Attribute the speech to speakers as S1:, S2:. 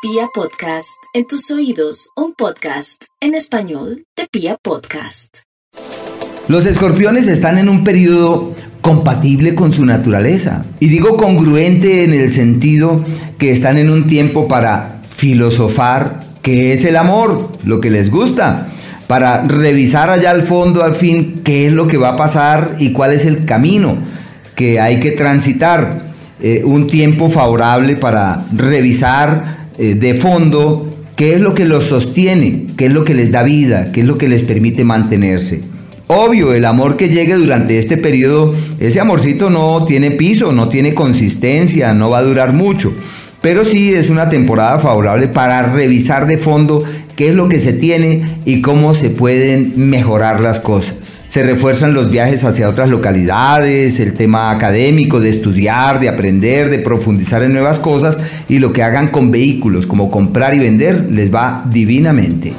S1: Pia Podcast, en tus oídos, un podcast en español de Pia Podcast.
S2: Los escorpiones están en un periodo compatible con su naturaleza. Y digo congruente en el sentido que están en un tiempo para filosofar qué es el amor, lo que les gusta, para revisar allá al fondo al fin qué es lo que va a pasar y cuál es el camino que hay que transitar. Eh, un tiempo favorable para revisar eh, de fondo qué es lo que los sostiene, qué es lo que les da vida, qué es lo que les permite mantenerse. Obvio, el amor que llegue durante este periodo, ese amorcito no tiene piso, no tiene consistencia, no va a durar mucho. Pero sí es una temporada favorable para revisar de fondo qué es lo que se tiene y cómo se pueden mejorar las cosas. Se refuerzan los viajes hacia otras localidades, el tema académico de estudiar, de aprender, de profundizar en nuevas cosas y lo que hagan con vehículos como comprar y vender les va divinamente.